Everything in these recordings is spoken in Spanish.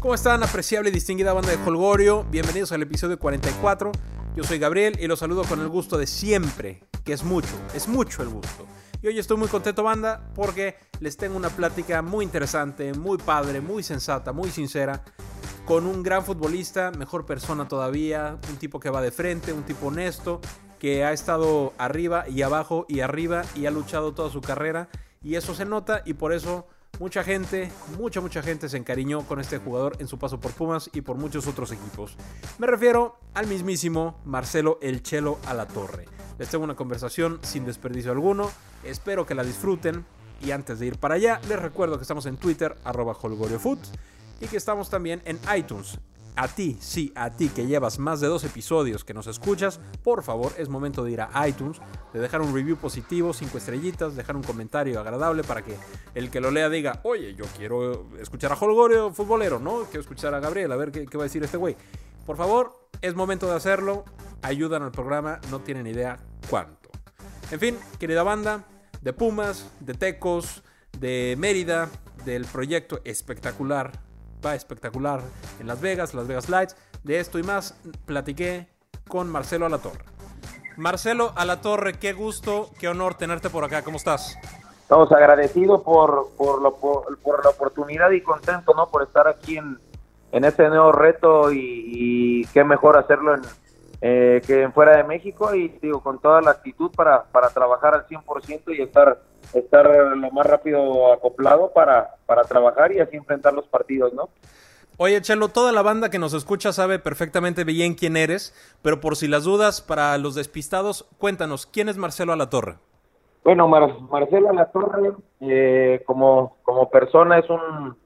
¿Cómo están, apreciable y distinguida banda de Holgorio? Bienvenidos al episodio 44. Yo soy Gabriel y los saludo con el gusto de siempre, que es mucho, es mucho el gusto. Y hoy estoy muy contento, banda, porque les tengo una plática muy interesante, muy padre, muy sensata, muy sincera, con un gran futbolista, mejor persona todavía, un tipo que va de frente, un tipo honesto, que ha estado arriba y abajo y arriba y ha luchado toda su carrera. Y eso se nota y por eso Mucha gente, mucha, mucha gente se encariñó con este jugador en su paso por Pumas y por muchos otros equipos. Me refiero al mismísimo Marcelo El Chelo a la Torre. Les tengo una conversación sin desperdicio alguno, espero que la disfruten. Y antes de ir para allá, les recuerdo que estamos en Twitter, arroba y que estamos también en iTunes, a ti, sí, a ti que llevas más de dos episodios que nos escuchas, por favor, es momento de ir a iTunes, de dejar un review positivo, cinco estrellitas, dejar un comentario agradable para que el que lo lea diga, oye, yo quiero escuchar a Holgorio futbolero, ¿no? Quiero escuchar a Gabriel, a ver qué, qué va a decir este güey. Por favor, es momento de hacerlo, ayudan al programa, no tienen idea cuánto. En fin, querida banda, de Pumas, de Tecos, de Mérida, del proyecto espectacular va espectacular en Las Vegas, Las Vegas Lights. De esto y más platiqué con Marcelo Alatorre. Marcelo Alatorre, qué gusto, qué honor tenerte por acá. ¿Cómo estás? Estamos agradecidos por, por, lo, por, la oportunidad y contento ¿no? por estar aquí en, en este nuevo reto y, qué mejor hacerlo en, eh, que en fuera de México y digo con toda la actitud para, para trabajar al 100% y estar estar lo más rápido acoplado para, para trabajar y así enfrentar los partidos, ¿no? Oye, Chelo, toda la banda que nos escucha sabe perfectamente bien quién eres, pero por si las dudas, para los despistados, cuéntanos, ¿quién es Marcelo Alatorre? Bueno, Marcelo Alatorre, eh, como, como persona, es un,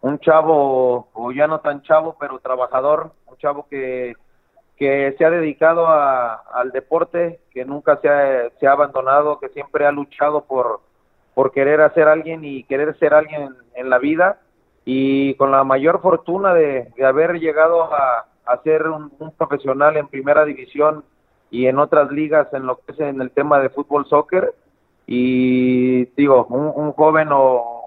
un chavo, o ya no tan chavo, pero trabajador, un chavo que que se ha dedicado al deporte, que nunca se ha, se ha, abandonado, que siempre ha luchado por, por querer hacer alguien y querer ser alguien en, la vida. Y con la mayor fortuna de, haber llegado a, ser un, profesional en primera división y en otras ligas en lo que es en el tema de fútbol soccer. Y digo un, joven o,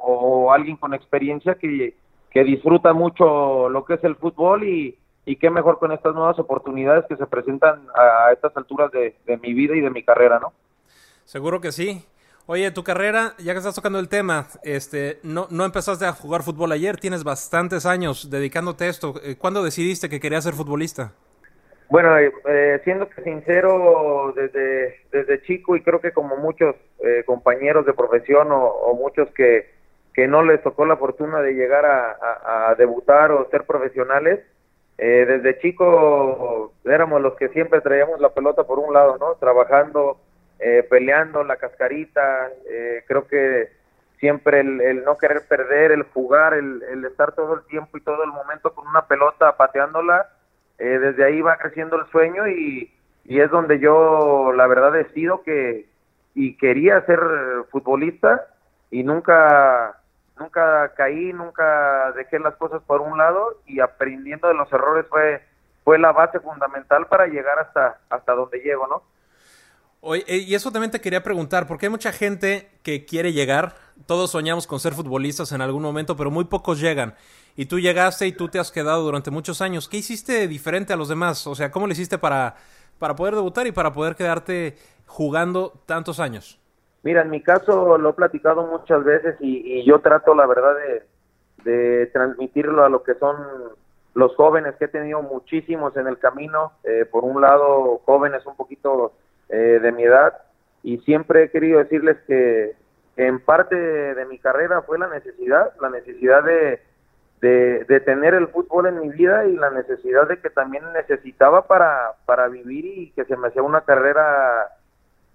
o, alguien con experiencia que, que disfruta mucho lo que es el fútbol y, y qué mejor con estas nuevas oportunidades que se presentan a estas alturas de, mi vida y de mi carrera, ¿no? Seguro que sí. Oye, tu carrera, ya que estás tocando el tema, este, no, no empezaste a jugar fútbol ayer, tienes bastantes años dedicándote a esto. Eh, ¿Cuándo decidiste que querías ser futbolista? Bueno, eh, eh, siendo sincero, desde, desde chico y creo que como muchos compañeros de profesión o, muchos que, que no les tocó la fortuna de llegar a debutar o ser profesionales, eh, desde chico éramos los que siempre traíamos la pelota por un lado, ¿no? Trabajando, eh, peleando la cascarita, eh, creo que siempre el, no querer perder, el jugar, el, estar todo el tiempo y todo el momento con una pelota pateándola, desde ahí va creciendo el sueño y, y es donde yo la verdad decido que y quería ser futbolista y nunca nunca caí, nunca dejé las cosas por un lado y aprendiendo de los errores fue fue la base fundamental para llegar hasta hasta donde llego, ¿no? Oye, eh, y eso también te quería preguntar, porque hay mucha gente que quiere llegar, todos soñamos con ser futbolistas en algún momento, pero muy pocos llegan. Y tú llegaste y tú te has quedado durante muchos años. ¿Qué hiciste diferente a los demás? O sea, ¿cómo le hiciste para, para poder debutar y para poder quedarte jugando tantos años? Mira, en mi caso lo he platicado muchas veces y, yo trato la verdad de, transmitirlo a lo que son los jóvenes que he tenido muchísimos en el camino, eh, por un lado jóvenes un poquito eh, de mi edad y siempre he querido decirles que, en parte de, mi carrera fue la necesidad, la necesidad de, de, tener el fútbol en mi vida y la necesidad de que también necesitaba para, para vivir y que se me hacía una carrera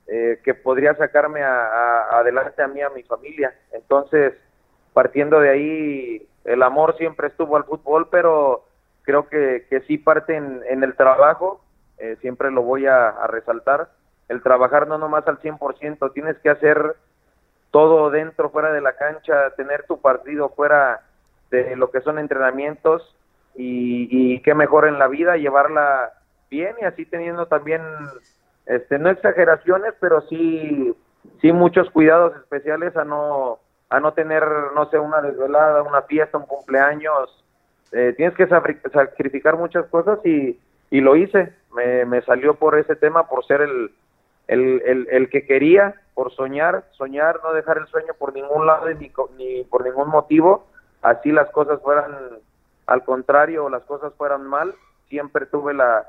eh, que podría sacarme a, adelante a mí, a mi familia. Entonces, partiendo de ahí, el amor siempre estuvo al fútbol, pero creo que, que sí parte en, el trabajo, eh, siempre lo voy a, resaltar, el trabajar no nomás al 100%, tienes que hacer todo dentro, fuera de la cancha, tener tu partido fuera de lo que son entrenamientos y, y qué mejor en la vida, llevarla bien y así teniendo también este, no exageraciones, pero sí, sí muchos cuidados especiales a no, a no tener, no sé, una desvelada, una fiesta, un cumpleaños, eh, tienes que sacrificar muchas cosas y, y lo hice. Me, me, salió por ese tema, por ser el, el, el, el, que quería, por soñar, soñar, no dejar el sueño por ningún lado ni, ni por ningún motivo, así las cosas fueran al contrario o las cosas fueran mal, siempre tuve la,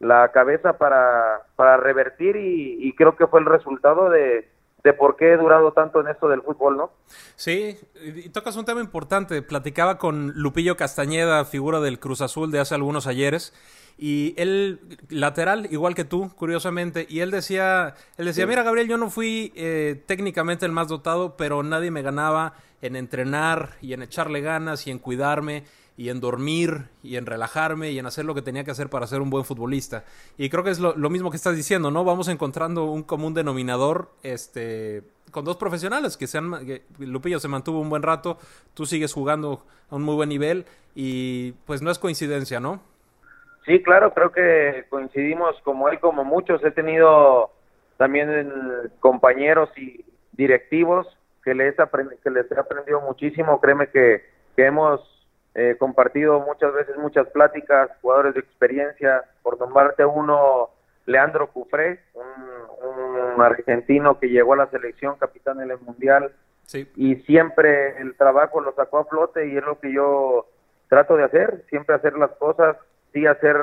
la cabeza para, para revertir y, y creo que fue el resultado de, de por qué he durado tanto en esto del fútbol, ¿no? Sí, y tocas un tema importante. Platicaba con Lupillo Castañeda, figura del Cruz Azul de hace algunos ayeres, y él, lateral, igual que tú, curiosamente, y él decía, él decía, mira Gabriel, yo no fui eh, técnicamente el más dotado, pero nadie me ganaba en entrenar y en echarle ganas y en cuidarme y en dormir y en relajarme y en hacer lo que tenía que hacer para ser un buen futbolista. Y creo que es lo, mismo que estás diciendo, ¿no? Vamos encontrando un común denominador este, con dos profesionales que, sean, Lupillo se mantuvo un buen rato, tú sigues jugando a un muy buen nivel y pues no es coincidencia, ¿no? Sí, claro, creo que coincidimos como él, como muchos. He tenido también compañeros y directivos que les, que les he aprendido muchísimo. Créeme que hemos eh, compartido muchas veces muchas pláticas, jugadores de experiencia, por nombrarte uno, Leandro Cufré, un, argentino que llegó a la selección, capitán en el Mundial, y siempre el trabajo lo sacó a flote y es lo que yo trato de hacer, siempre hacer las cosas, sí hacer,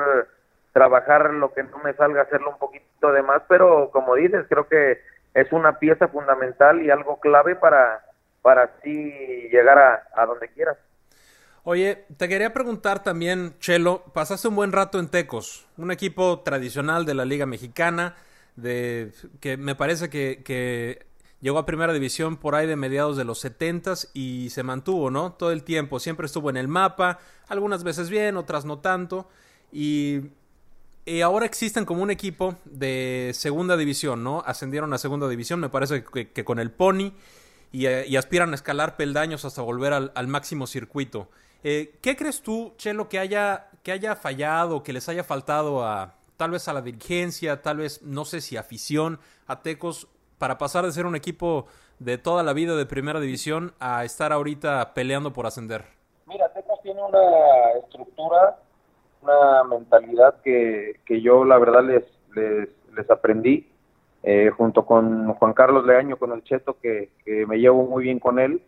trabajar lo que no me salga, hacerlo un poquito de más, pero como dices, creo que es una pieza fundamental y algo clave para, para así llegar a, a donde quieras. Oye, te quería preguntar también, Chelo, pasaste un buen rato en Tecos, un equipo tradicional de la Liga Mexicana, de, que me parece que, llegó a primera división por ahí de mediados de los setentas y se mantuvo, ¿no? Todo el tiempo, siempre estuvo en el mapa, algunas veces bien, otras no tanto, y, ahora existen como un equipo de segunda división, ¿no? Ascendieron a segunda división, me parece que, con el Pony, y, aspiran a escalar peldaños hasta volver al máximo circuito. Eh, ¿Qué crees tú, Chelo, que haya, que haya fallado, que les haya faltado a tal vez a la dirigencia, tal vez, no sé si afición, a Tecos, para pasar de ser un equipo de toda la vida de primera división a estar ahorita peleando por ascender? Mira, Tecos tiene una estructura, una mentalidad que, que yo la verdad les, les, aprendí, eh, junto con Juan Carlos Leaño, con el Cheto, que, que me llevo muy bien con él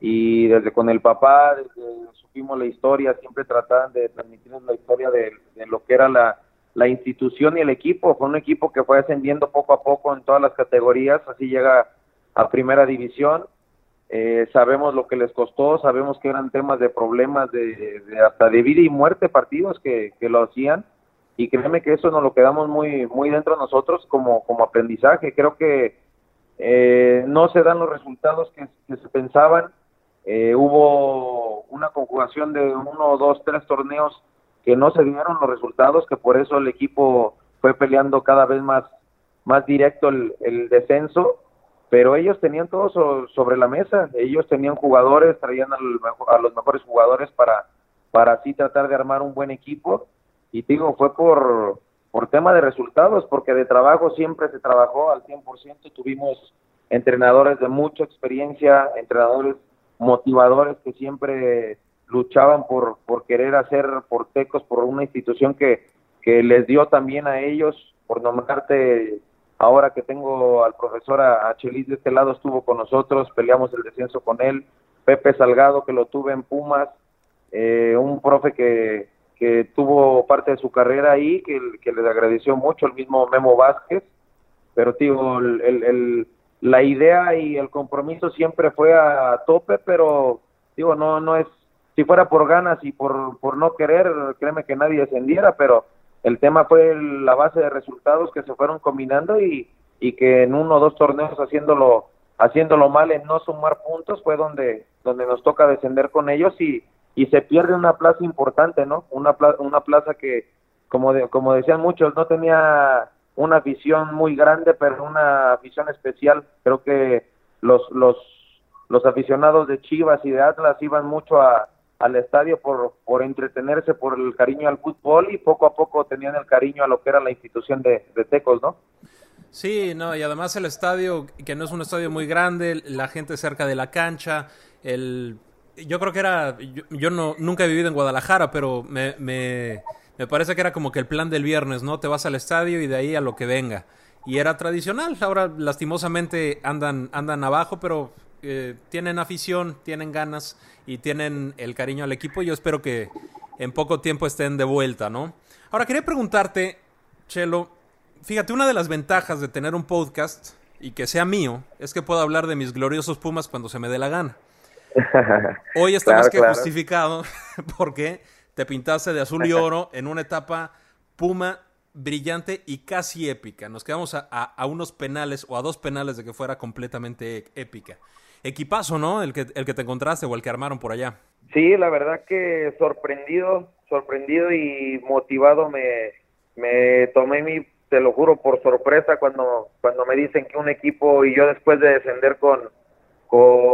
y desde con el papá, desde supimos la historia, siempre trataban de transmitirnos la historia de, lo que era la, la, institución y el equipo. Fue un equipo que fue ascendiendo poco a poco en todas las categorías, así llega a primera división. Eh, sabemos lo que les costó, sabemos que eran temas de problemas de, hasta de vida y muerte partidos que, que lo hacían y créeme que eso nos lo quedamos muy muy dentro de nosotros como, como aprendizaje. Creo que eh, no se dan los resultados que se pensaban eh, hubo una conjugación de uno, dos, tres torneos que no se dieron los resultados, que por eso el equipo fue peleando cada vez más, más directo el, descenso, pero ellos tenían todo sobre la mesa, ellos tenían jugadores, traían a los mejores jugadores para, para así tratar de armar un buen equipo, y digo, fue por, por tema de resultados, porque de trabajo siempre se trabajó al 100%, tuvimos entrenadores de mucha experiencia, entrenadores motivadores que siempre luchaban por, por querer hacer portecos por una institución que, que les dio también a ellos, por nombrarte, ahora que tengo al profesor Achelis de este lado, estuvo con nosotros, peleamos el descenso con él, Pepe Salgado, que lo tuve en Pumas, eh, un profe que, que tuvo parte de su carrera ahí, que, que les agradeció mucho, el mismo Memo Vázquez, pero tío, el, el la idea y el compromiso siempre fue a, tope, pero digo, no, no es, si fuera por ganas y por, por no querer, créeme que nadie descendiera, pero el tema fue la base de resultados que se fueron combinando y, y que en uno o dos torneos haciéndolo, haciéndolo mal en no sumar puntos fue donde, donde nos toca descender con ellos y, y se pierde una plaza importante, ¿no? Una, plaza, una plaza que, como, de, como decían muchos, no tenía una visión muy grande, pero una visión especial. Creo que los, los, los aficionados de Chivas y de Atlas iban mucho a, al estadio por, por entretenerse, por el cariño al fútbol y poco a poco tenían el cariño a lo que era la institución de, de Tecos, ¿no? Sí, no, y además el estadio, que no es un estadio muy grande, la gente cerca de la cancha, el yo creo que era, yo, no, nunca he vivido en Guadalajara, pero me, me, me, parece que era como que el plan del viernes, ¿no? Te vas al estadio y de ahí a lo que venga. Y era tradicional, ahora lastimosamente andan, andan abajo, pero eh, tienen afición, tienen ganas y tienen el cariño al equipo. Yo espero que en poco tiempo estén de vuelta, ¿no? Ahora quería preguntarte, Chelo, fíjate, una de las ventajas de tener un podcast y que sea mío es que puedo hablar de mis gloriosos Pumas cuando se me dé la gana. Hoy está más que justificado porque te pintaste de azul y oro en una etapa Puma brillante y casi épica. Nos quedamos a, unos penales o a dos penales de que fuera completamente épica. Equipazo, ¿no? El que, el que te encontraste o el que armaron por allá. Sí, la verdad que sorprendido, sorprendido y motivado me, me tomé mi, te lo juro, por sorpresa cuando, cuando me dicen que un equipo y yo después de descender con,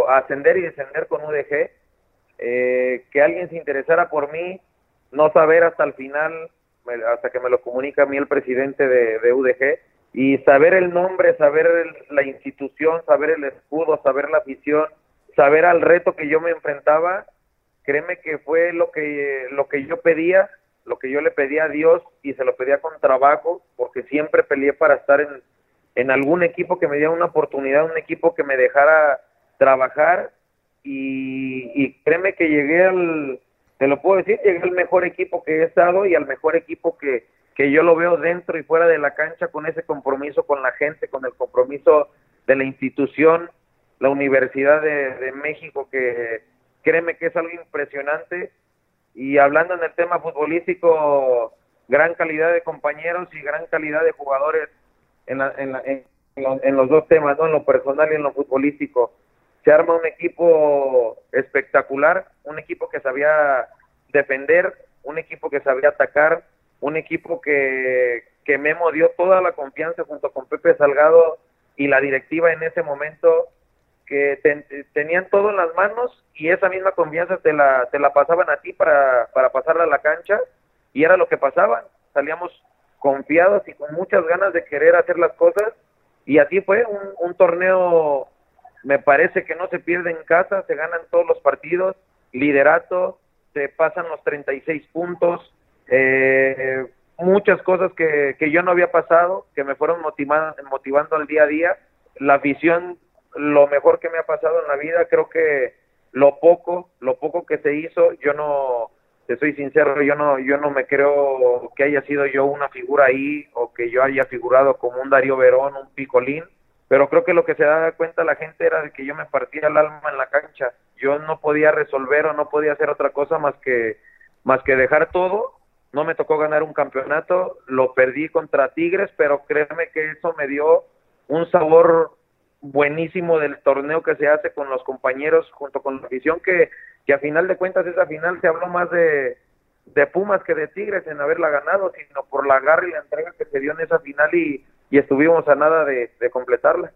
ascender y descender con UDG, eh, que alguien se interesara por mí, no saber hasta el final, hasta que me lo comunica a mí el presidente de, UDG, y saber el nombre, saber la institución, saber el escudo, saber la afición, saber al reto que yo me enfrentaba, créeme que fue lo que, lo que yo pedía, lo que yo le pedía a Dios y se lo pedía con trabajo, porque siempre peleé para estar en, en algún equipo que me diera una oportunidad, un equipo que me dejara trabajar y, créeme que llegué al, te lo puedo decir, llegué al mejor equipo que he estado y al mejor equipo que, que yo lo veo dentro y fuera de la cancha con ese compromiso con la gente, con el compromiso de la institución, la Universidad de, México, que créeme que es algo impresionante. Y hablando en el tema futbolístico, gran calidad de compañeros y gran calidad de jugadores en, en, en los dos temas, ¿no? en lo personal y en lo futbolístico se arma un equipo espectacular, un equipo que sabía defender, un equipo que sabía atacar, un equipo que, que Memo dio toda la confianza junto con Pepe Salgado y la directiva en ese momento que tenían todo en las manos y esa misma confianza te la, te la pasaban a ti para, para pasarla a la cancha y era lo que pasaba, salíamos confiados y con muchas ganas de querer hacer las cosas y así fue un, un torneo me parece que no se pierde en casa, se ganan todos los partidos, liderato, se pasan los 36 puntos, eh, muchas cosas que, que yo no había pasado, que me fueron motivando, motivando al día a día. La visión, lo mejor que me ha pasado en la vida, creo que lo poco, lo poco que se hizo, yo no, te soy sincero, yo no, yo no me creo que haya sido yo una figura ahí o que yo haya figurado como un Darío Verón, un Picolín pero creo que lo que se da cuenta la gente era de que yo me partía el alma en la cancha. Yo no podía resolver o no podía hacer otra cosa más que más que dejar todo. No me tocó ganar un campeonato, lo perdí contra Tigres, pero créeme que eso me dio un sabor buenísimo del torneo que se hace con los compañeros junto con la afición que, que a final de cuentas esa final se habló más de, de Pumas que de Tigres en haberla ganado, sino por la garra y la entrega que se dio en esa final y, y estuvimos a nada de, completarla.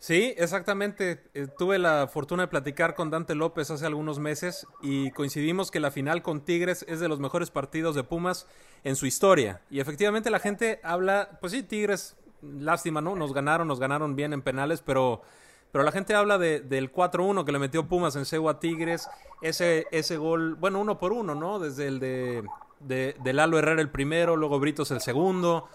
Sí, exactamente. Eh, tuve la fortuna de platicar con Dante López hace algunos meses y coincidimos que la final con Tigres es de los mejores partidos de Pumas en su historia. Y efectivamente la gente habla, pues sí, Tigres, lástima, ¿no? Nos ganaron, nos ganaron bien en penales, pero, pero la gente habla de, del 4-1 que le metió Pumas en Cegua Tigres, ese, ese gol, bueno, uno por uno, ¿no? Desde el de, de, de Lalo Herrera el primero, luego Britos el segundo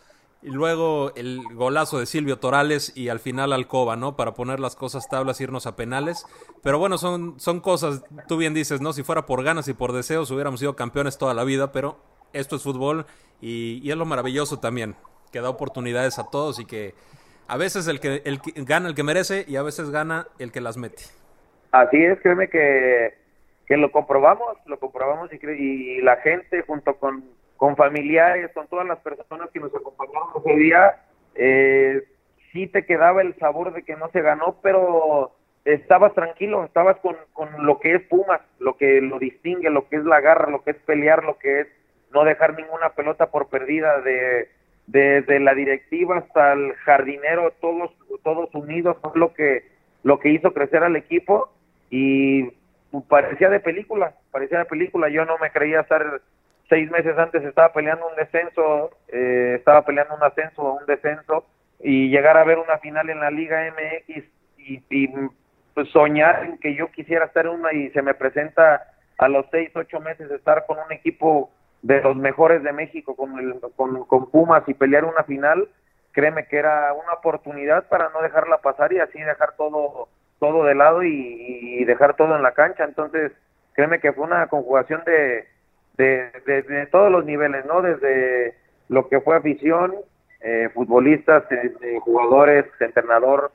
y luego el golazo de Silvio Torales y al final Alcoba, ¿no? Para poner las cosas tablas, irnos a penales. Pero bueno, son, son cosas, tú bien dices, ¿no? Si fuera por ganas y por deseos hubiéramos sido campeones toda la vida, pero esto es fútbol y, es lo maravilloso también, que da oportunidades a todos y que a veces el que, el gana el que merece y a veces gana el que las mete. Así es, créeme que, que lo comprobamos, lo comprobamos y, y la gente junto con con familiares, con todas las personas que nos acompañaron ese día, eh, sí te quedaba el sabor de que no se ganó, pero estabas tranquilo, estabas con, con lo que es Pumas, lo que lo distingue, lo que es la garra, lo que es pelear, lo que es no dejar ninguna pelota por perdida de desde la directiva hasta el jardinero, todos todos unidos, fue lo que lo que hizo crecer al equipo y parecía de película, parecía de película, yo no me creía estar seis meses antes estaba peleando un descenso, eh, estaba peleando un ascenso o un descenso, y llegar a ver una final en la Liga MX y, pues, soñar en que yo quisiera estar en una y se me presenta a los seis, ocho meses estar con un equipo de los mejores de México, con, el, con, con Pumas y pelear una final, créeme que era una oportunidad para no dejarla pasar y así dejar todo todo de lado y, dejar todo en la cancha. Entonces, créeme que fue una conjugación de, de, todos los niveles, ¿no? Desde lo que fue afición, eh, futbolistas, eh, jugadores, entrenador,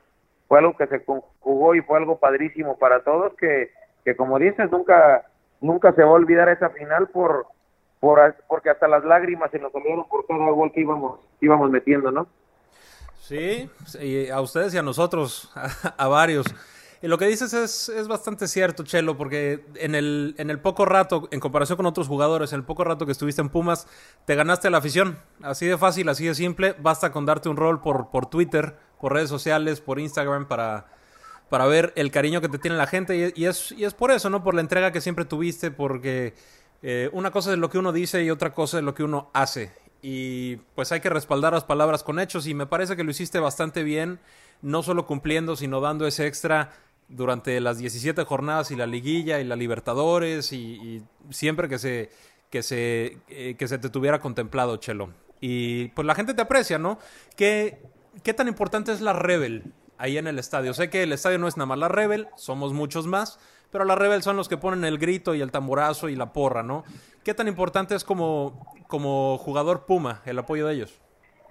fue algo que se conjugó y fue algo padrísimo para todos que, que como dices, nunca nunca se va a olvidar esa final por, por porque hasta las lágrimas se nos salieron por todo gol que íbamos íbamos metiendo, ¿no? Sí, a ustedes y a nosotros, a, varios. Y lo que dices es, es, bastante cierto, Chelo, porque en el, en el poco rato, en comparación con otros jugadores, en el poco rato que estuviste en Pumas, te ganaste la afición. Así de fácil, así de simple. Basta con darte un rol por, por Twitter, por redes sociales, por Instagram para, para ver el cariño que te tiene la gente. Y, es, y es por eso, ¿no? Por la entrega que siempre tuviste, porque eh, una cosa es lo que uno dice y otra cosa es lo que uno hace y pues hay que respaldar las palabras con hechos y me parece que lo hiciste bastante bien, no solo cumpliendo, sino dando ese extra durante las 17 jornadas y la liguilla y la Libertadores y, siempre que se, que, se, eh, que se te tuviera contemplado, Chelo. Y pues la gente te aprecia, ¿no? ¿Qué, ¿Qué tan importante es la Rebel ahí en el estadio? Sé que el estadio no es nada más la Rebel, somos muchos más, pero la Rebel son los que ponen el grito y el tamborazo y la porra, ¿no? ¿Qué tan importante es como, como jugador Puma el apoyo de ellos?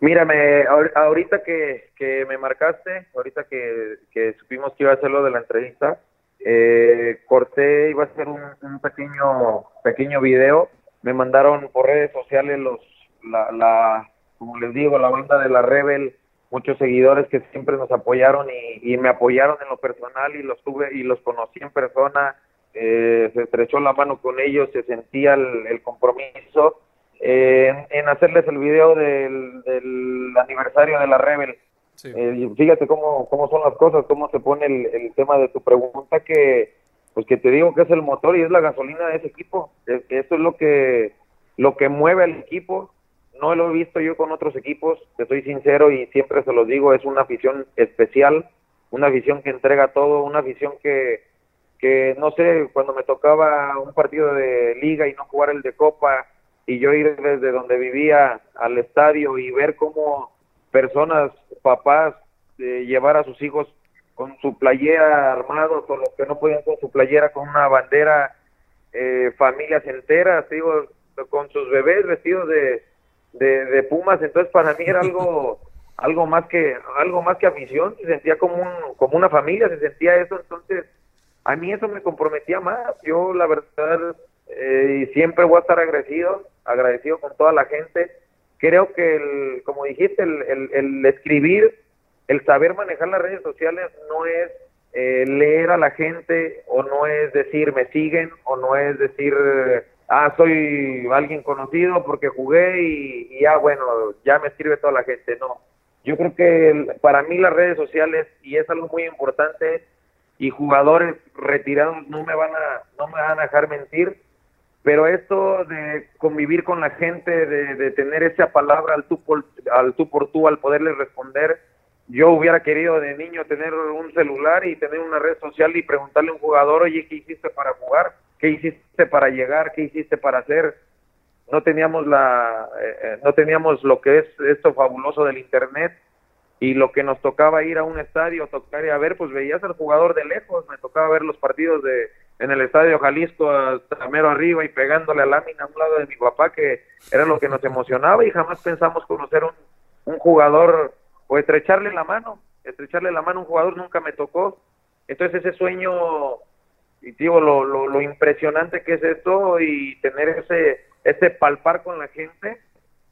Mírame, ahorita que, que me marcaste, ahorita que, que, supimos que iba a hacerlo de la entrevista, eh, corté, iba a hacer un, un, pequeño pequeño video, me mandaron por redes sociales los, la, la, como les digo, la banda de la Rebel, muchos seguidores que siempre nos apoyaron y, y me apoyaron en lo personal y los tuve y los conocí en persona, eh, se estrechó la mano con ellos, se sentía el, compromiso eh, en, hacerles el video del, del, aniversario de la Rebel. Eh, fíjate cómo, cómo son las cosas, cómo se pone el, tema de tu pregunta, que pues que te digo que es el motor y es la gasolina de ese equipo. Eso es lo que, lo que mueve al equipo. No lo he visto yo con otros equipos, te soy sincero y siempre se los digo, es una afición especial, una afición que entrega todo, una afición que, que no sé, cuando me tocaba un partido de liga y no jugar el de copa y yo ir desde donde vivía al estadio y ver cómo personas, papás, eh, llevar a sus hijos con su playera armados o los que no podían con su playera con una bandera, eh, familias enteras, digo, con sus bebés vestidos de, de, de, pumas, entonces para mí era algo algo más que algo más que afición, se sentía como un, como una familia, se sentía eso, entonces a mí eso me comprometía más. Yo, la verdad, eh, y siempre voy a estar agradecido, agradecido con toda la gente. Creo que, el, como dijiste, el, el, escribir, el saber manejar las redes sociales no es eh, leer a la gente o no es decir me siguen o no es decir ah soy alguien conocido porque jugué y, ya bueno ya me sirve toda la gente no yo creo que para mí las redes sociales y es algo muy importante y jugadores retirados no me van a no me van a dejar mentir pero esto de convivir con la gente de, tener esa palabra al tú por al tú por al poderle responder yo hubiera querido de niño tener un celular y tener una red social y preguntarle a un jugador oye qué hiciste para jugar qué hiciste para llegar qué hiciste para hacer no teníamos la eh, eh, no teníamos lo que es esto fabuloso del internet y lo que nos tocaba ir a un estadio, tocar y a ver, pues veías al jugador de lejos, me tocaba ver los partidos de en el estadio Jalisco hasta mero arriba y pegándole a lámina a un lado de mi papá, que era lo que nos emocionaba y jamás pensamos conocer un, un jugador o estrecharle la mano, estrecharle la mano a un jugador nunca me tocó. Entonces ese sueño, y digo, lo, lo, lo impresionante que es esto y tener ese, ese palpar con la gente,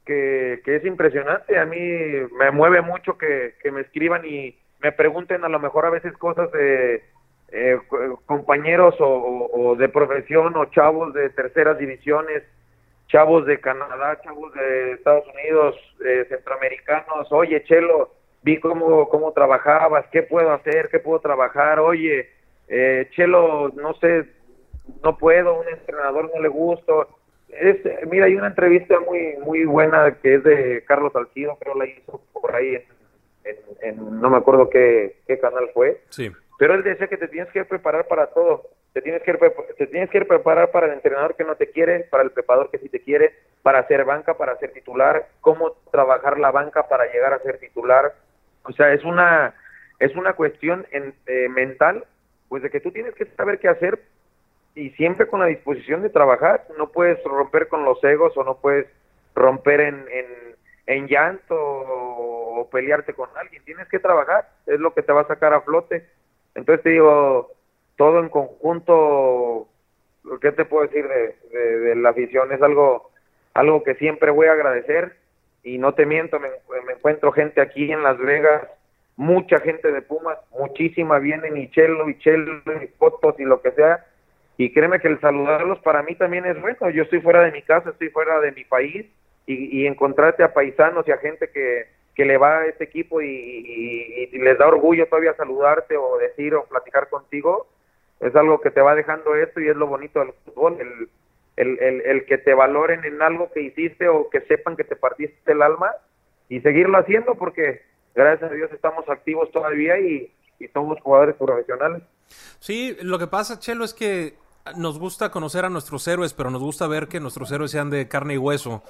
que, es impresionante. A mí me mueve mucho que, me escriban y me pregunten a lo mejor a veces cosas de eh, compañeros o, de profesión o chavos de terceras divisiones, chavos de Canadá, chavos de Estados Unidos, eh, centroamericanos. Oye, Chelo, vi cómo, cómo trabajabas, qué puedo hacer, qué puedo trabajar. Oye, eh, Chelo, no sé, no puedo, un entrenador no le gusto es, mira, hay una entrevista muy muy buena que es de Carlos Salcido, creo la hizo por ahí en, no me acuerdo qué, qué canal fue. Sí. pero él decía que te tienes que preparar para todo, te tienes que, te tienes que preparar para el entrenador que no te quiere, para el preparador que sí te quiere, para hacer banca, para ser titular, cómo trabajar la banca para llegar a ser titular. O sea, es una, es una cuestión en, eh, mental, pues de que tú tienes que saber qué hacer y siempre con la disposición de trabajar. No puedes romper con los egos o no puedes romper en, en, en llanto o, pelearte con alguien. Tienes que trabajar, es lo que te va a sacar a flote. Entonces te digo, todo en conjunto, ¿qué te puedo decir de, de, la afición? Es algo, algo que siempre voy a agradecer y no te miento, me, me, encuentro gente aquí en Las Vegas, mucha gente de Pumas, muchísima vienen y chelo y chelo y fotos y lo que sea, y créeme que el saludarlos para mí también es bueno, yo estoy fuera de mi casa, estoy fuera de mi país y, y encontrarte a paisanos y a gente que, que le va a este equipo y, y, y les da orgullo todavía saludarte o decir o platicar contigo, es algo que te va dejando esto y es lo bonito del fútbol, el, el, el, el, que te valoren en algo que hiciste o que sepan que te partiste el alma y seguirlo haciendo porque gracias a Dios estamos activos todavía y, y somos jugadores profesionales. Sí, lo que pasa, Chelo, es que nos gusta conocer a nuestros héroes, pero nos gusta ver que nuestros héroes sean de carne y hueso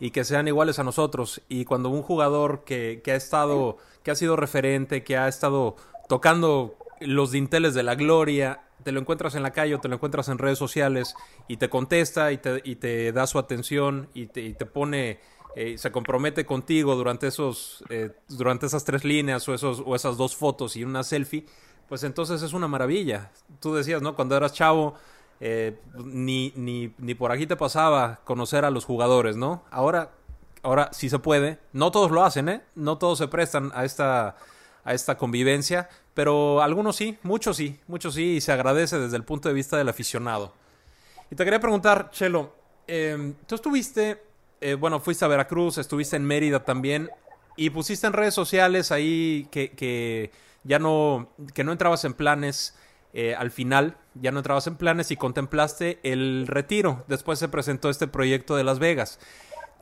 y que sean iguales a nosotros. Y cuando un jugador que, que ha estado, que ha sido referente, que ha estado tocando los dinteles de la gloria, te lo encuentras en la calle o te lo encuentras en redes sociales y te contesta y te, y te da su atención y te, y te pone, eh, se compromete contigo durante, esos, eh, durante esas tres líneas o, esos, o esas dos fotos y una selfie, pues entonces es una maravilla. Tú decías, ¿no? Cuando eras chavo, eh, ni, ni, ni por aquí te pasaba conocer a los jugadores, ¿no? Ahora, ahora sí se puede. No todos lo hacen, ¿eh? No todos se prestan a esta, a esta convivencia, pero algunos sí, muchos sí, muchos sí, y se agradece desde el punto de vista del aficionado. Y te quería preguntar, Chelo, eh, tú estuviste, eh, bueno, fuiste a Veracruz, estuviste en Mérida también, y pusiste en redes sociales ahí que, que ya no, que no entrabas en planes eh, al final, ya no entrabas en planes y contemplaste el retiro. Después se presentó este proyecto de Las Vegas.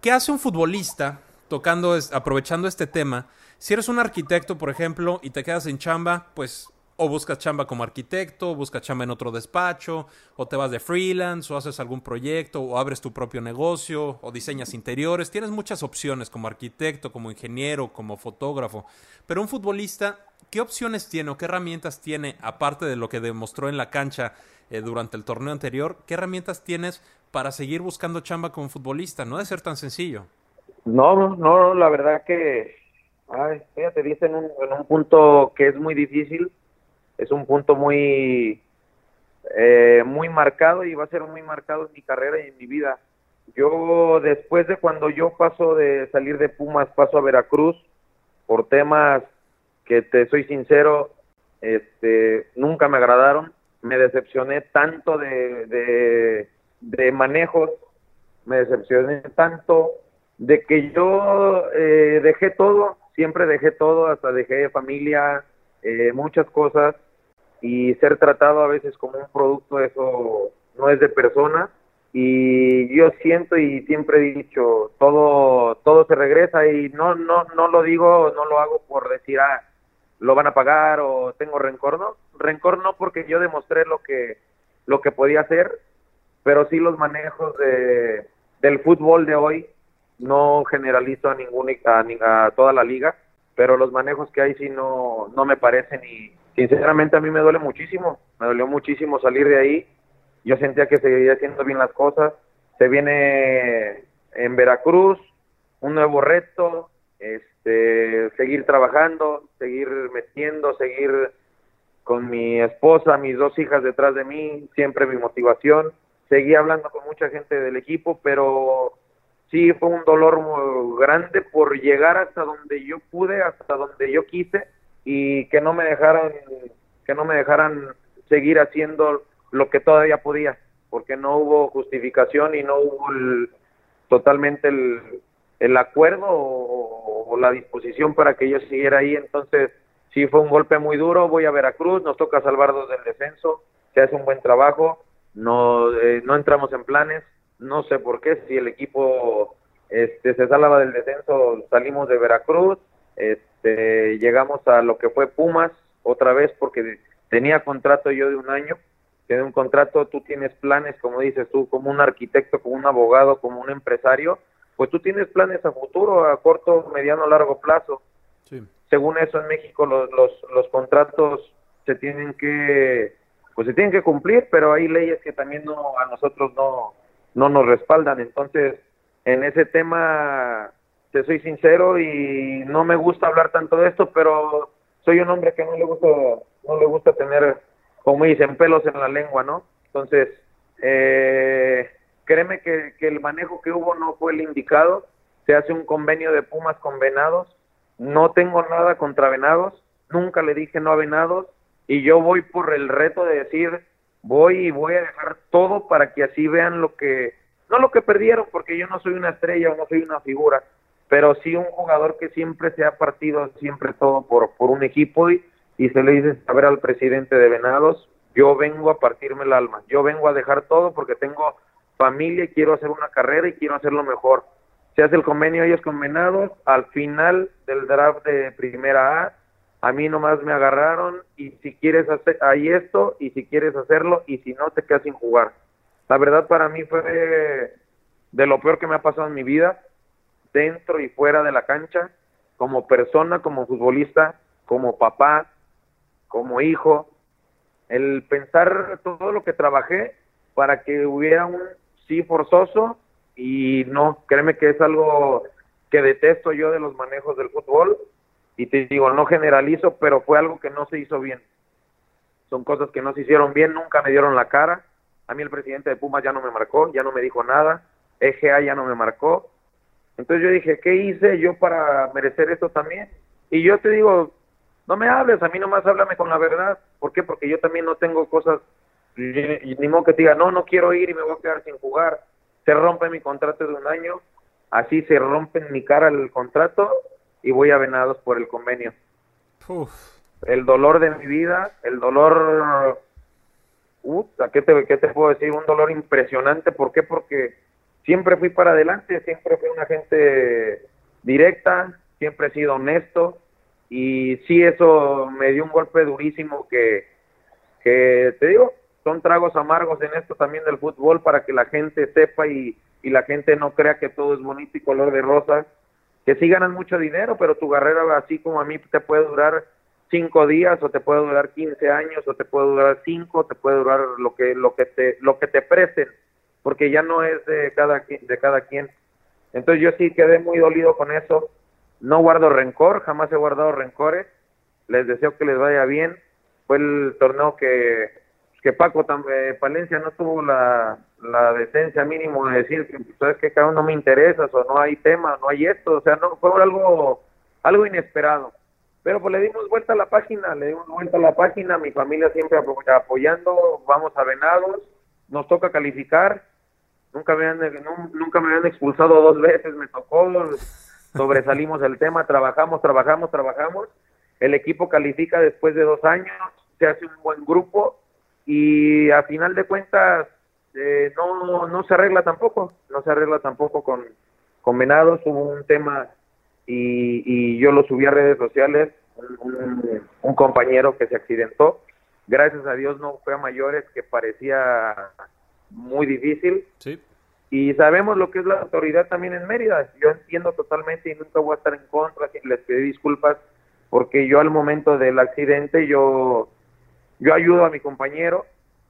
¿Qué hace un futbolista tocando, aprovechando este tema? Si eres un arquitecto, por ejemplo, y te quedas en chamba, pues o buscas chamba como arquitecto, o buscas chamba en otro despacho, o te vas de freelance, o haces algún proyecto, o abres tu propio negocio, o diseñas interiores. Tienes muchas opciones como arquitecto, como ingeniero, como fotógrafo. Pero un futbolista, ¿qué opciones tiene o qué herramientas tiene, aparte de lo que demostró en la cancha eh, durante el torneo anterior? ¿Qué herramientas tienes para seguir buscando chamba como futbolista? No debe ser tan sencillo. No, no, la verdad que, ay, te dice en un punto que es muy difícil es un punto muy, eh, muy marcado y va a ser muy marcado en mi carrera y en mi vida. Yo después de cuando yo paso de salir de Pumas, paso a Veracruz por temas que te soy sincero, este, nunca me agradaron, me decepcioné tanto de, de, manejos, me decepcioné tanto de que yo eh, dejé todo, siempre dejé todo, hasta dejé familia, eh, muchas cosas y ser tratado a veces como un producto, eso no es de persona. Y yo siento y siempre he dicho, todo, todo se regresa y no, no, no lo digo, no lo hago por decir, ah, lo van a pagar o tengo rencor, no, rencor no porque yo demostré lo que, lo que podía hacer, pero sí los manejos de, del fútbol de hoy, no generalizo a ninguna, a, a toda la liga, pero los manejos que hay sí no, no me parecen y, sinceramente a mí me duele muchísimo, me dolió muchísimo salir de ahí, yo sentía que seguía haciendo bien las cosas, se viene en Veracruz, un nuevo reto, este, seguir trabajando, seguir metiendo, seguir con mi esposa, mis dos hijas detrás de mí, siempre mi motivación, seguí hablando con mucha gente del equipo, pero sí fue un dolor grande por llegar hasta donde yo pude, hasta donde yo quise, y que no me dejaran que no me dejaran seguir haciendo lo que todavía podía porque no hubo justificación y no hubo totalmente el, el acuerdo o, o, la disposición para que yo siguiera ahí. Entonces sí fue un golpe muy duro. Voy a Veracruz nos toca salvarnos del descenso se hace un buen trabajo no eh, no entramos en planes no sé por qué si el equipo este se salva del descenso salimos de Veracruz este, llegamos a lo que fue Pumas otra vez porque tenía contrato yo de un año, de un contrato tú tienes planes, como dices tú, como un arquitecto, como un abogado, como un empresario, pues tú tienes planes a futuro, a corto, mediano, largo plazo. Según eso en México los, los, los contratos se tienen que pues se tienen que cumplir, pero hay leyes que también no a nosotros no no nos respaldan. Entonces, en ese tema te soy sincero y no me gusta hablar tanto de esto, pero soy un hombre que no le gusta no le gusta tener como dicen pelos en la lengua, ¿no? Entonces, eh, créeme que, que el manejo que hubo no fue el indicado. Se hace un convenio de Pumas con Venados. No tengo nada contra Venados. Nunca le dije no a Venados. Y yo voy por el reto de decir, voy y voy a dejar todo para que así vean lo que, no lo que perdieron, porque yo no soy una estrella o no soy una figura, pero sí un jugador que siempre se ha partido siempre todo por, por un equipo y, y se le dice saber al presidente de Venados, yo vengo a partirme el alma, yo vengo a dejar todo porque tengo familia y quiero hacer una carrera y quiero hacerlo mejor. Se hace el convenio ellos con Venados, al final del draft de primera A, a mí nomás me agarraron y si quieres hacer ahí esto y si quieres hacerlo y si no te quedas sin jugar. La verdad para mí fue de lo peor que me ha pasado en mi vida, dentro y fuera de la cancha, como persona, como futbolista, como papá, como hijo, el pensar todo lo que trabajé para que hubiera un sí forzoso y no, créeme que es algo que detesto yo de los manejos del fútbol y te digo, no generalizo, pero fue algo que no se hizo bien. Son cosas que no se hicieron bien, nunca me dieron la cara. A mí el presidente de Pumas ya no me marcó, ya no me dijo nada, EGA ya no me marcó. Entonces yo dije, ¿qué hice yo para merecer esto también? Y yo te digo, no me hables, a mí nomás háblame con la verdad. ¿Por qué? Porque yo también no tengo cosas ni modo que te diga, no, no quiero ir y me voy a quedar sin jugar. Se rompe mi contrato de un año, así se rompe en mi cara el contrato y voy a Venados por el convenio. El dolor de mi vida, el dolor, uh, ¿qué te, ¿qué te puedo decir? Un dolor impresionante. ¿Por qué? Porque siempre fui para adelante, siempre fui una gente directa, siempre he sido honesto y sí eso me dio un golpe durísimo que, que te digo, son tragos amargos en esto también del fútbol para que la gente sepa y, y la gente no crea que todo es bonito y color de rosa, que sí ganan mucho dinero, pero tu carrera así como a mí te puede durar cinco días o te puede durar 15 años o te puede durar cinco, te puede durar lo que lo que te lo que te presten, porque ya no es de cada de cada quien. Entonces yo sí quedé muy dolido con eso. No guardo rencor, jamás he guardado rencores. Les deseo que les vaya bien. Fue el torneo que que Paco eh, Palencia no tuvo la, la decencia mínimo de decir que sabes que cada uno me interesa o no hay tema, no hay esto, o sea, no fue algo algo inesperado. Pero pues le dimos vuelta a la página, le dimos vuelta a la página, mi familia siempre apoyando, vamos a Venados, nos toca calificar, nunca me han, nunca me han expulsado dos veces, me tocó, sobresalimos el tema, trabajamos, trabajamos, trabajamos, el equipo califica después de dos años, se hace un buen grupo y a final de cuentas eh, no, no se arregla tampoco, no se arregla tampoco con, con Venados, hubo un tema y, y yo lo subí a redes sociales, un, un, compañero que se accidentó, gracias a Dios no fue a mayores, que parecía muy difícil. Sí. Y sabemos lo que es la autoridad también en Mérida. Yo entiendo totalmente y nunca voy a estar en contra. Les pedí disculpas porque yo al momento del accidente yo yo ayudo a mi compañero,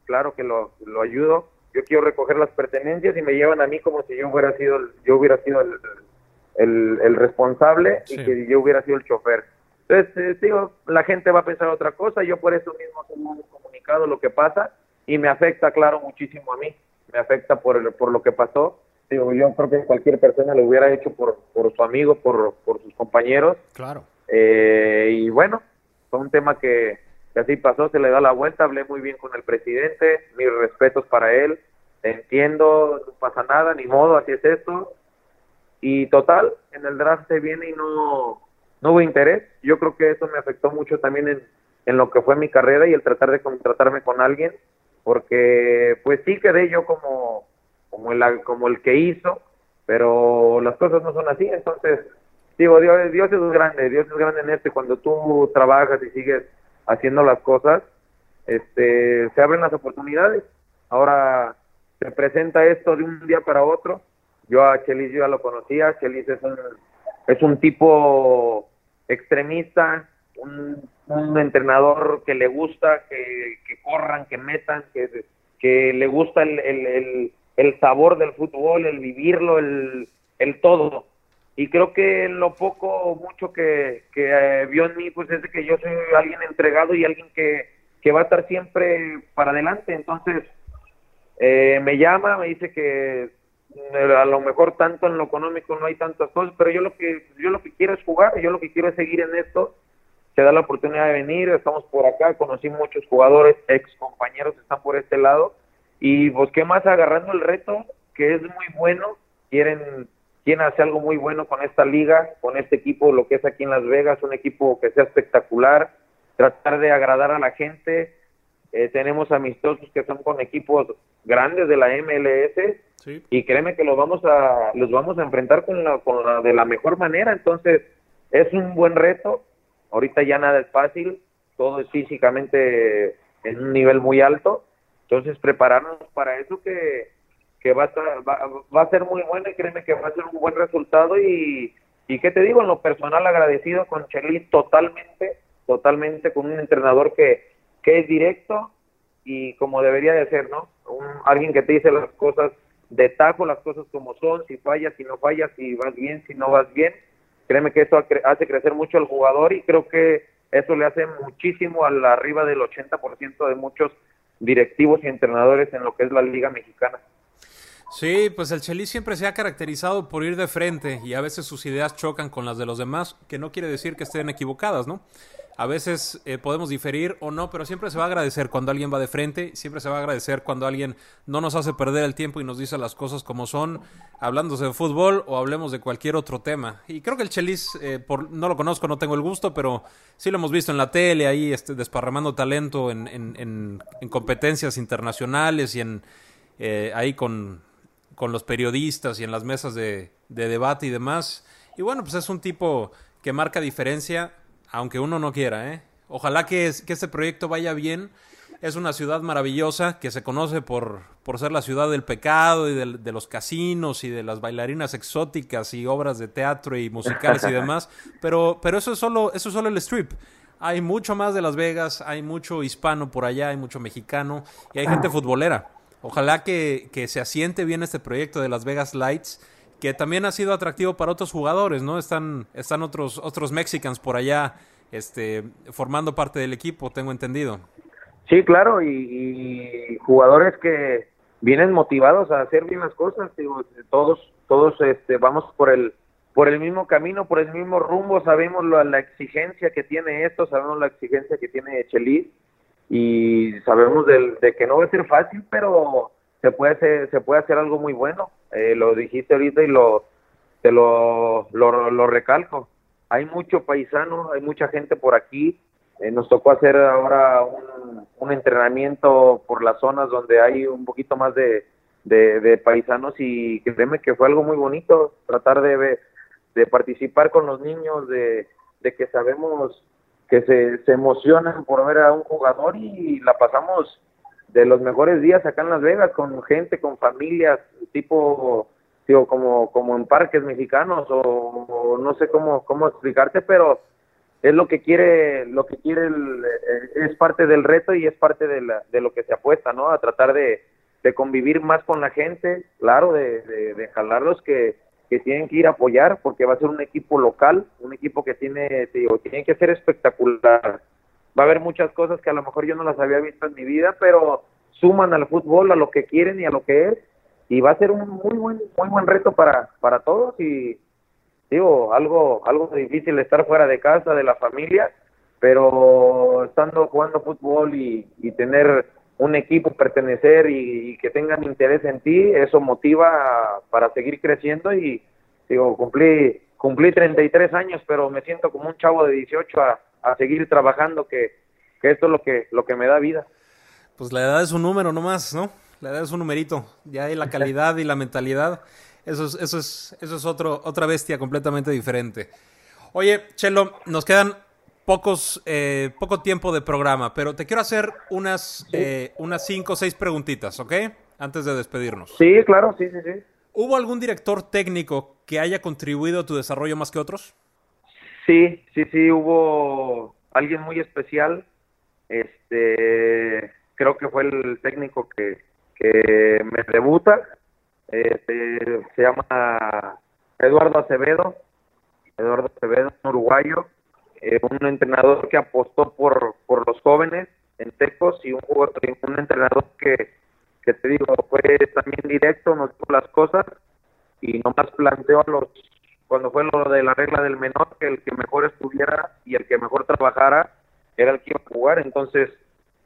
claro que lo, lo ayudo. Yo quiero recoger las pertenencias y me llevan a mí como si yo hubiera sido el, yo hubiera sido el, el, el responsable y que yo hubiera sido el chofer. Entonces, eh, digo, la gente va a pensar otra cosa. Yo por eso mismo tengo comunicado lo que pasa y me afecta, claro, muchísimo a mí. Me afecta por, por lo que pasó. Digo, yo creo que cualquier persona lo hubiera hecho por, por su amigo, por, por sus compañeros. Claro. Eh, y bueno, fue un tema que, que así pasó, se le da la vuelta, hablé muy bien con el presidente, mis respetos para él, entiendo, no pasa nada, ni modo, así es esto. Y total, en el draft se viene y no, no hubo interés. Yo creo que eso me afectó mucho también en, en lo que fue mi carrera y el tratar de contratarme con alguien, porque pues sí quedé yo como, como, el, como el que hizo, pero las cosas no son así, entonces digo, Dios, Dios es grande, Dios es grande en esto y cuando tú trabajas y sigues haciendo las cosas, este, se abren las oportunidades. Ahora se presenta esto de un día para otro. Yo a Chelis ya lo conocía, Chelis es un, es un tipo extremista, un, entrenador que le gusta que, corran, que metan, que, que le gusta el, el, el, sabor del fútbol, el vivirlo, el, el todo. Y creo que lo poco o mucho que, que eh, vio en mí, pues es de que yo soy alguien entregado y alguien que, que va a estar siempre para adelante. Entonces, eh, me llama, me dice que eh, a lo mejor tanto en lo económico no hay tantas cosas, pero yo lo que yo lo que quiero es jugar, yo lo que quiero es seguir en esto. Se da la oportunidad de venir, estamos por acá, conocí muchos jugadores, ex compañeros están por este lado y pues qué más agarrando el reto que es muy bueno, quieren quieren hacer algo muy bueno con esta liga, con este equipo, lo que es aquí en Las Vegas, un equipo que sea espectacular, tratar de agradar a la gente. Eh, tenemos amistosos que son con equipos grandes de la MLS y créeme que los vamos a los vamos a enfrentar con la, con la de la mejor manera. Entonces es un buen reto. Ahorita ya nada es fácil todo es físicamente en un nivel muy alto. Entonces prepararnos para eso que, que va, a va, a ser muy bueno y créeme que va a ser un buen resultado y y qué te digo en lo personal agradecido con Chelis totalmente totalmente con un entrenador que que es directo y como debería de ser, ¿no? Un, alguien que te dice las cosas de tajo, las cosas como son, si fallas, si no fallas, si vas bien, si no vas bien. Créeme que eso hace crecer mucho al jugador y creo que eso le hace muchísimo al arriba del 80% de muchos directivos y entrenadores en lo que es la Liga Mexicana. Sí, pues el Chelis siempre se ha caracterizado por ir de frente y a veces sus ideas chocan con las de los demás, que no quiere decir que estén equivocadas, ¿no? A veces eh, podemos diferir o no, pero siempre se va a agradecer cuando alguien va de frente, siempre se va a agradecer cuando alguien no nos hace perder el tiempo y nos dice las cosas como son, hablándose de fútbol o hablemos de cualquier otro tema. Y creo que el Chelis, eh, por, no lo conozco, no tengo el gusto, pero sí lo hemos visto en la tele, ahí este, desparramando talento en, en, en, competencias internacionales y en eh, ahí con, con los periodistas y en las mesas de, de debate y demás. Y bueno, pues es un tipo que marca diferencia aunque uno no quiera, ¿eh? Ojalá que, que este proyecto vaya bien. Es una ciudad maravillosa que se conoce por, por ser la ciudad del pecado y de, los casinos y de las bailarinas exóticas y obras de teatro y musicales y demás. Pero, pero eso, es solo, eso es solo el strip. Hay mucho más de Las Vegas, hay mucho hispano por allá, hay mucho mexicano y hay gente futbolera. Ojalá que, que se asiente bien este proyecto de Las Vegas Lights que también ha sido atractivo para otros jugadores, ¿no? Están, están otros, otros Mexicans por allá este, formando parte del equipo, tengo entendido. Sí, claro, y, jugadores que vienen motivados a hacer bien las cosas, digo, todos, todos este, vamos por el, por el mismo camino, por el mismo rumbo, sabemos la, la exigencia que tiene esto, sabemos la exigencia que tiene Chelis y sabemos del, de que no va a ser fácil, pero se puede hacer, se puede hacer algo muy bueno. Eh, lo dijiste ahorita y lo te lo, lo, recalco. Hay mucho paisano, hay mucha gente por aquí. Eh, nos tocó hacer ahora un, entrenamiento por las zonas donde hay un poquito más de, de, paisanos y créeme que fue algo muy bonito tratar de, de participar con los niños, de, de que sabemos que se, se emocionan por ver a un jugador y la pasamos de los mejores días acá en Las Vegas con gente, con familias, tipo, digo, como, como en parques mexicanos o, no sé cómo, cómo explicarte, pero es lo que quiere, lo que quiere, eh, es parte del reto y es parte de, la, de lo que se apuesta, ¿no? A tratar de, de convivir más con la gente, claro, de, de, de jalarlos que, que tienen que ir a apoyar porque va a ser un equipo local, un equipo que tiene, digo, tiene que ser espectacular. Va a haber muchas cosas que a lo mejor yo no las había visto en mi vida, pero suman al fútbol, a lo que quieren y a lo que es, y va a ser un muy buen, muy buen reto para, para todos y digo, algo, algo difícil estar fuera de casa, de la familia, pero estando jugando fútbol y, y tener un equipo, pertenecer y, que tengan interés en ti, eso motiva para seguir creciendo y digo, cumplí, cumplí 33 años, pero me siento como un chavo de 18 a a seguir trabajando, que, esto es lo que, lo que me da vida. Pues la edad es un número nomás, ¿no? La edad es un numerito. Ya hay la calidad y la mentalidad. Eso es, eso es, eso es otro, otra bestia completamente diferente. Oye, Chelo, nos quedan pocos, eh, poco tiempo de programa, pero te quiero hacer unas, eh, unas cinco o seis preguntitas, ¿ok? Antes de despedirnos. Sí, claro, sí, sí, sí. ¿Hubo algún director técnico que haya contribuido a tu desarrollo más que otros? Sí, sí, sí, hubo alguien muy especial. Este, creo que fue el técnico que, que me debuta. Este, se llama Eduardo Acevedo. Eduardo Acevedo, un uruguayo. Eh, un entrenador que apostó por, por los jóvenes en Tecos y un, jugador, un entrenador que, que te digo, fue también directo, nos dijo las cosas y nomás planteó a los cuando fue lo de la regla del menor, que el que mejor estuviera y el que mejor trabajara era el que iba a jugar. Entonces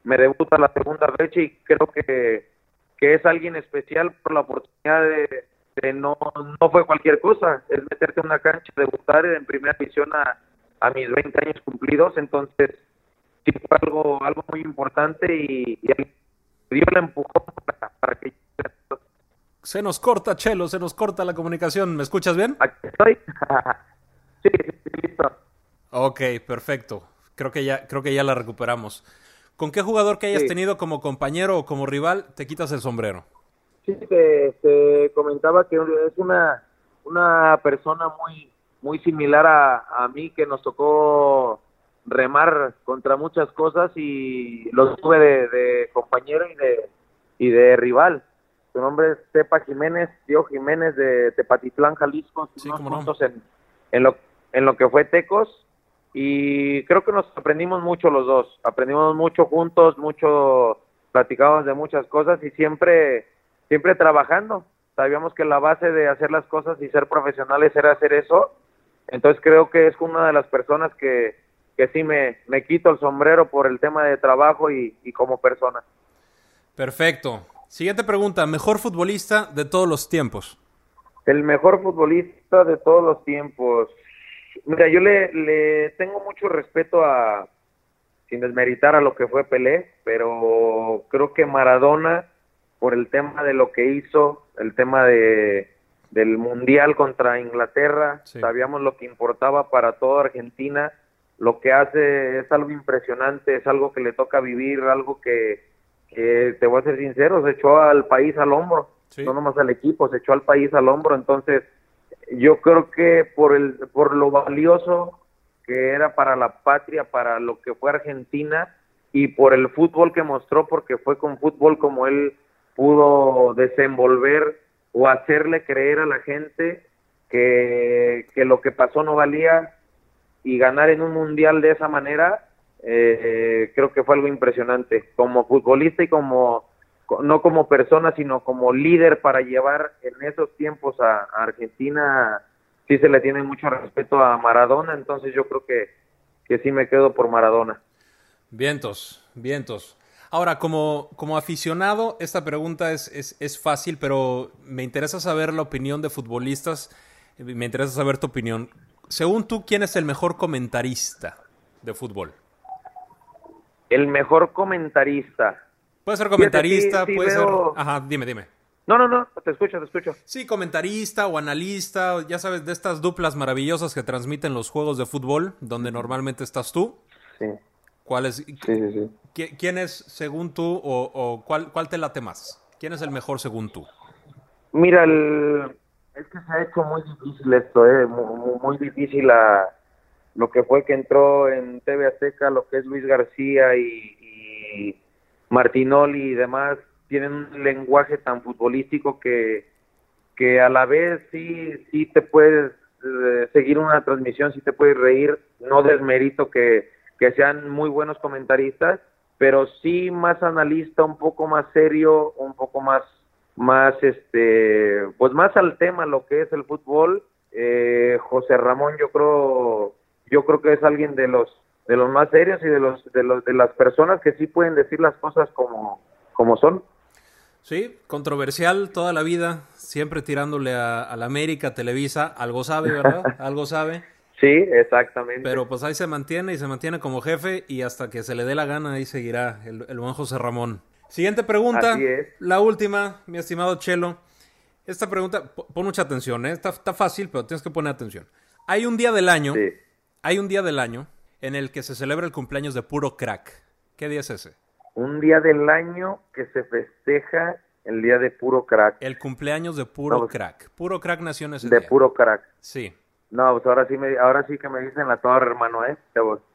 me debuta la segunda fecha y creo que, que es alguien especial por la oportunidad de, de, no, no fue cualquier cosa, es meterte en una cancha, debutar en primera división a, a mis 20 años cumplidos. Entonces sí fue algo, algo muy importante y, y el, dio la empujón para, para que se nos corta, Chelo, se nos corta la comunicación. ¿Me escuchas bien? Aquí estoy. sí, sí, listo. Ok, perfecto. Creo que ya, creo que ya la recuperamos. ¿Con qué jugador que hayas Sí. tenido como compañero o como rival te quitas el sombrero? Sí, te, te comentaba que es una, una persona muy, muy similar a, a mí que nos tocó remar contra muchas cosas y lo tuve de, de compañero y de, y de rival. Su nombre es Tepa Jiménez, Tío Jiménez de Tepatitlán, Jalisco. Sí, no. juntos en, en, lo, en lo que fue Tecos y creo que nos aprendimos mucho los dos. Aprendimos mucho juntos, mucho platicábamos de muchas cosas y siempre, siempre trabajando. Sabíamos que la base de hacer las cosas y ser profesionales era hacer eso. Entonces creo que es una de las personas que, que sí me, me quito el sombrero por el tema de trabajo y, y como persona. Perfecto. Siguiente pregunta. ¿Mejor futbolista de todos los tiempos? El mejor futbolista de todos los tiempos. Mira, yo le, le tengo mucho respeto a, sin desmeritar a lo que fue Pelé, pero creo que Maradona, por el tema de lo que hizo, el tema de del Mundial contra Inglaterra, Sí. sabíamos lo que importaba para toda Argentina, lo que hace es algo impresionante, es algo que le toca vivir, algo que, que te voy a ser sincero, se echó al país al hombro, Sí. no nomás al equipo, se echó al país al hombro, entonces yo creo que por el por lo valioso que era para la patria, para lo que fue Argentina y por el fútbol que mostró, porque fue con fútbol como él pudo desenvolver o hacerle creer a la gente que, que lo que pasó no valía y ganar en un mundial de esa manera, eh, creo que fue algo impresionante como futbolista y como co- no como persona, sino como líder para llevar en esos tiempos a, a Argentina, sí se le tiene mucho respeto a Maradona, entonces yo creo que, que sí me quedo por Maradona. Vientos, vientos. Ahora, como, como aficionado, esta pregunta es, es, es fácil, pero me interesa saber la opinión de futbolistas. Me interesa saber tu opinión. Según tú, ¿quién es el mejor comentarista de fútbol? El mejor comentarista. Puede ser comentarista, sí, sí puede ser... Ajá, dime, dime. No, no, no, te escucho, te escucho. Sí, comentarista o analista, ya sabes, de estas duplas maravillosas que transmiten los juegos de fútbol, donde normalmente estás tú. Sí, ¿Cuál es, sí, sí. sí. qui- ¿Quién es, según tú, o, o cuál, cuál te late más? ¿Quién es el mejor según tú? Mira, el- es que se ha hecho muy difícil esto, eh, muy, muy difícil la, lo que fue que entró en TV Azteca, lo que es Luis García y, y Martinoli y demás, tienen un lenguaje tan futbolístico que, que a la vez sí, sí te puedes eh, seguir una transmisión, sí te puedes reír, no desmerito que, que sean muy buenos comentaristas, pero sí más analista, un poco más serio, un poco más más este pues más al tema lo que es el fútbol. Eh, José Ramón yo creo yo creo que es alguien de los de los más serios y de los de los de las personas que sí pueden decir las cosas como como son. Sí, controversial toda la vida, siempre tirándole a, a la América, Televisa, algo sabe, ¿verdad? Algo sabe, sí exactamente pero pues ahí se mantiene y se mantiene como jefe y hasta que se le dé la gana ahí seguirá el, el buen José Ramón. Siguiente pregunta, Así es. la última, mi estimado Chelo. Esta pregunta, po- pon mucha atención, ¿eh? está, está fácil, pero tienes que poner atención. Hay un día del año, sí hay un día del año en el que se celebra el cumpleaños de puro crack. ¿Qué día es ese? Un día del año que se festeja el día de puro crack. El cumpleaños de puro No, crack. Puro crack nació en ese De día. puro crack. Sí. No, pues ahora sí, me, ahora sí que me dicen la torre, hermano, ¿eh?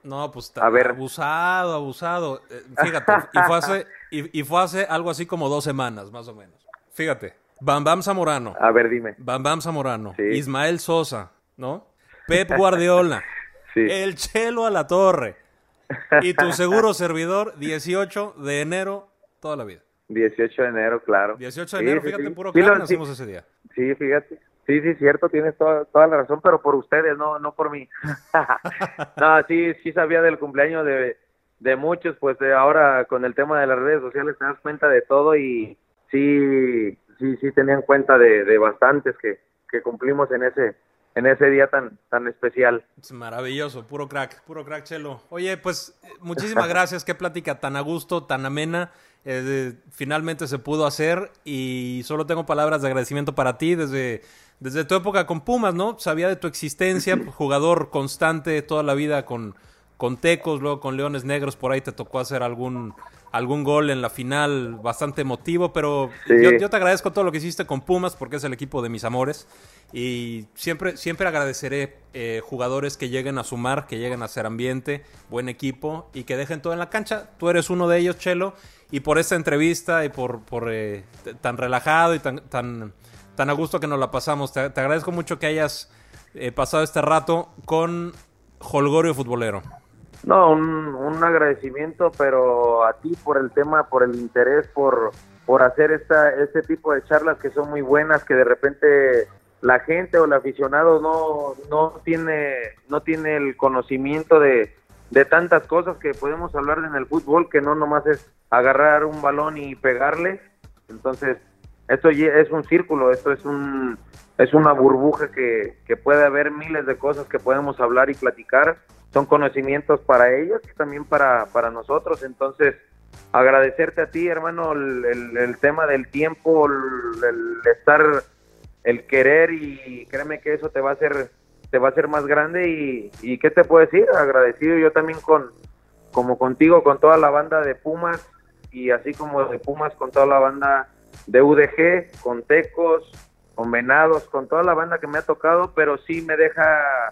No, pues está A ver. abusado, abusado. Eh, fíjate, y fue, hace, y, y fue hace algo así como dos semanas, más o menos. Fíjate, Bam Bam Zamorano, A ver, dime. Bam Bam Zamorano, Sí. Ismael Sosa, ¿no? Pep Guardiola, Sí. el Chelo a la Torre y tu seguro servidor, 18 de enero, toda la vida. 18 de enero, claro. 18 de enero, sí, fíjate, puro sí, nacimos ese día. Sí, fíjate. Sí, sí, cierto, tienes toda, toda la razón, pero por ustedes, no no por mí. no, sí, sí sabía del cumpleaños de, de muchos, pues de ahora con el tema de las redes sociales te das cuenta de todo y sí, sí, sí tenían cuenta de, de bastantes que, que cumplimos en ese en ese día tan tan especial. Es maravilloso, puro crack, puro crack, Chelo. Oye, pues eh, muchísimas gracias, qué plática tan a gusto, tan amena. Eh, finalmente se pudo hacer y solo tengo palabras de agradecimiento para ti desde, desde tu época con Pumas, ¿no? Sabía de tu existencia, jugador constante toda la vida con, con Tecos, luego con Leones Negros, por ahí te tocó hacer algún, algún gol en la final bastante emotivo, pero Sí. yo, yo te agradezco todo lo que hiciste con Pumas porque es el equipo de mis amores y siempre, siempre agradeceré eh, jugadores que lleguen a sumar, que lleguen a ser ambiente, buen equipo y que dejen todo en la cancha. Tú eres uno de ellos, Chelo, y por esta entrevista y por, por eh, tan relajado y tan, tan, tan a gusto que nos la pasamos. Te, te agradezco mucho que hayas eh, pasado este rato con Holgorio Futbolero. No, un, un agradecimiento, pero a ti por el tema, por el interés, por, por hacer esta, este tipo de charlas que son muy buenas, que de repente la gente o el aficionado no, no, tiene, no tiene el conocimiento de, de tantas cosas que podemos hablar en el fútbol, que no nomás es agarrar un balón y pegarle. Entonces, esto es un círculo, esto es un es una burbuja que, que puede haber miles de cosas que podemos hablar y platicar. Son conocimientos para ellos y también para, para nosotros. Entonces, agradecerte a ti, hermano, el, tema del tiempo, el estar, el querer y créeme que eso te va a hacer te va a hacer más grande y, y qué te puedo decir agradecido yo también con como contigo con toda la banda de Pumas y así como de Pumas con toda la banda de UDG, con Tecos, con Venados, con toda la banda que me ha tocado, pero sí me deja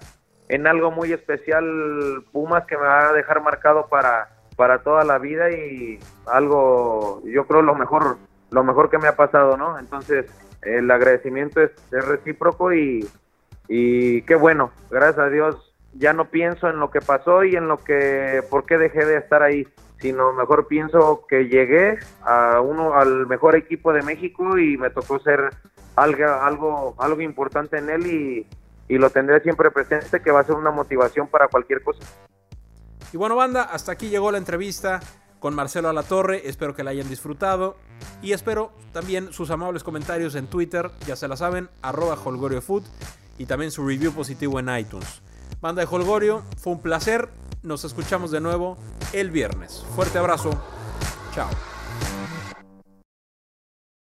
en algo muy especial Pumas que me va a dejar marcado para para toda la vida y algo yo creo lo mejor lo mejor que me ha pasado, ¿no? Entonces el agradecimiento es, recíproco y, y qué bueno, gracias a Dios ya no pienso en lo que pasó y en lo que por qué dejé de estar ahí, sino mejor pienso que llegué a uno al mejor equipo de México y me tocó ser algo algo algo importante en él y, y lo tendré siempre presente que va a ser una motivación para cualquier cosa. Y bueno, banda, hasta aquí llegó la entrevista con Marcelo Alatorre. Espero que la hayan disfrutado. Y espero también sus amables comentarios en Twitter, ya se la saben, arroba holgoriofood. Y también su review positivo en iTunes. Banda de Holgorio, fue un placer. Nos escuchamos de nuevo el viernes. Fuerte abrazo. Chao.